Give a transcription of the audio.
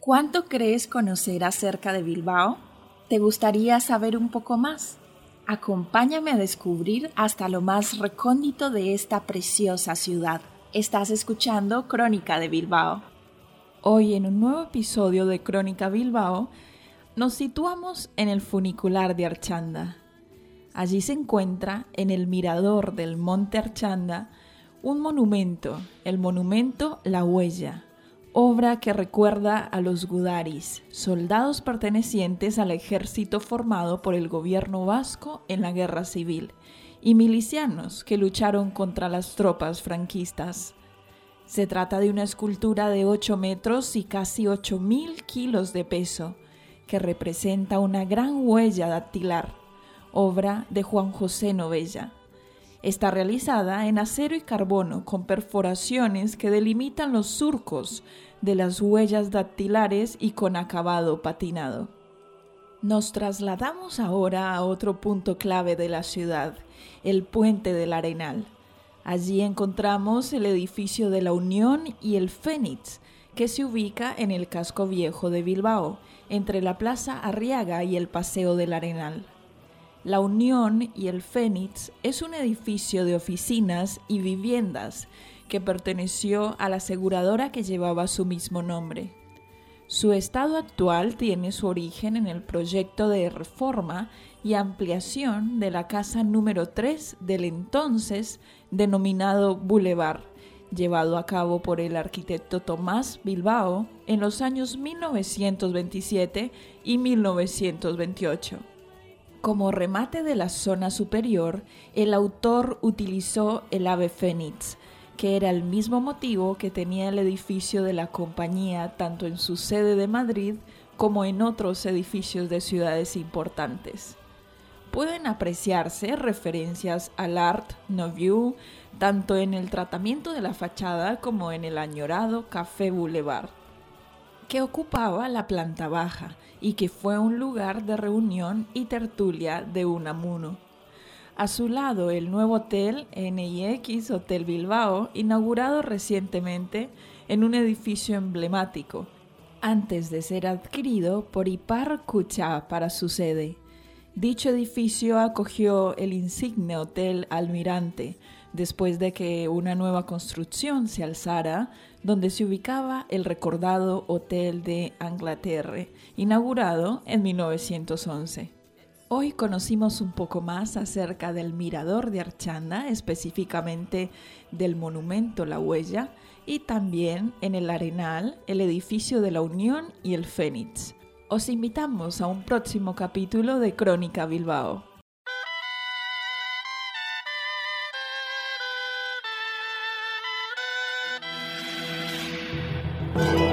¿Cuánto crees conocer acerca de Bilbao? ¿Te gustaría saber un poco más? Acompáñame a descubrir hasta lo más recóndito de esta preciosa ciudad. Estás escuchando Crónica de Bilbao. Hoy en un nuevo episodio de Crónica Bilbao nos situamos en el funicular de Archanda, Allí se encuentra, en el mirador del Monte Archanda, un monumento, el monumento La Huella, obra que recuerda a los Gudaris, soldados pertenecientes al ejército formado por el gobierno vasco en la guerra civil, y milicianos que lucharon contra las tropas franquistas. Se trata de una escultura de 8 metros y casi 8.000 kilos de peso, que representa una gran huella dactilar, obra de Juan José Novella. Está realizada en acero y carbono con perforaciones que delimitan los surcos de las huellas dactilares y con acabado patinado. Nos trasladamos ahora a otro punto clave de la ciudad, el puente del Arenal. Allí encontramos el edificio de la Unión y el Fénix, que se ubica en el casco viejo de Bilbao, entre la Plaza Arriaga y el Paseo del Arenal. La Unión y el Fénix es un edificio de oficinas y viviendas que perteneció a la aseguradora que llevaba su mismo nombre. Su estado actual tiene su origen en el proyecto de reforma y ampliación de la casa número 3 del entonces denominado Boulevard, llevado a cabo por el arquitecto Tomás Bilbao en los años 1927 y 1928. Como remate de la zona superior, el autor utilizó el ave fénix, que era el mismo motivo que tenía el edificio de la compañía tanto en su sede de Madrid como en otros edificios de ciudades importantes. Pueden apreciarse referencias al Art Nouveau tanto en el tratamiento de la fachada como en el añorado Café Boulevard, que ocupaba la planta baja y que fue un lugar de reunión y tertulia de Unamuno. A su lado, el nuevo hotel NIX Hotel Bilbao, inaugurado recientemente en un edificio emblemático, antes de ser adquirido por Ipar Kucha para su sede. Dicho edificio acogió el insigne Hotel Almirante, después de que una nueva construcción se alzara, donde se ubicaba el recordado Hotel de Anglaterra, inaugurado en 1911. Hoy conocimos un poco más acerca del mirador de Archanda, específicamente del monumento La Huella, y también en el Arenal, el edificio de la Unión y el Fénix. Os invitamos a un próximo capítulo de Crónica Bilbao. Bye.